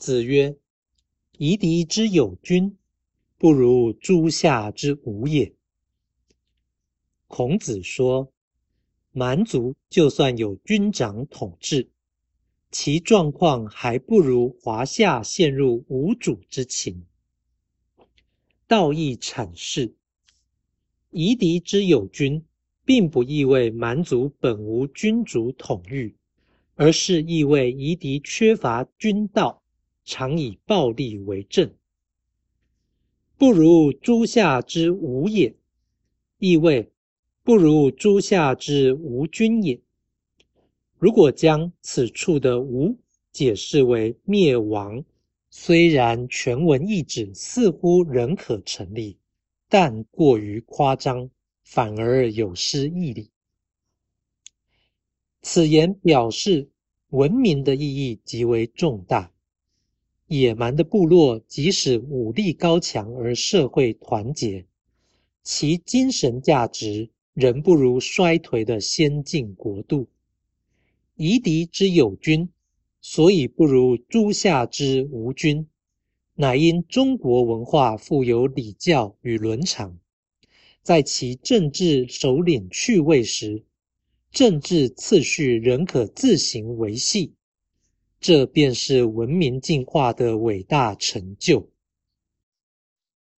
子曰：“夷狄之有君，不如诸夏之无也。”孔子说：“蛮族就算有军长统治，其状况还不如华夏陷入无主之情。”道义阐释：“夷狄之有君，并不意味蛮族本无君主统御，而是意味夷狄缺乏君道，常以暴力为政。不如诸夏之无也，意味。”不如诸夏之无君也。如果将此处的“无”解释为灭亡，虽然全文意旨似乎仍可成立，但过于夸张，反而有失义理。此言表示文明的意义极为重大。野蛮的部落即使武力高强而社会团结，其精神价值。仍不如衰颓的先进国度。夷狄之有君，所以不如诸夏之无君，乃因中国文化富有礼教与伦常，在其政治首领去位时，政治次序仍可自行维系，这便是文明进化的伟大成就。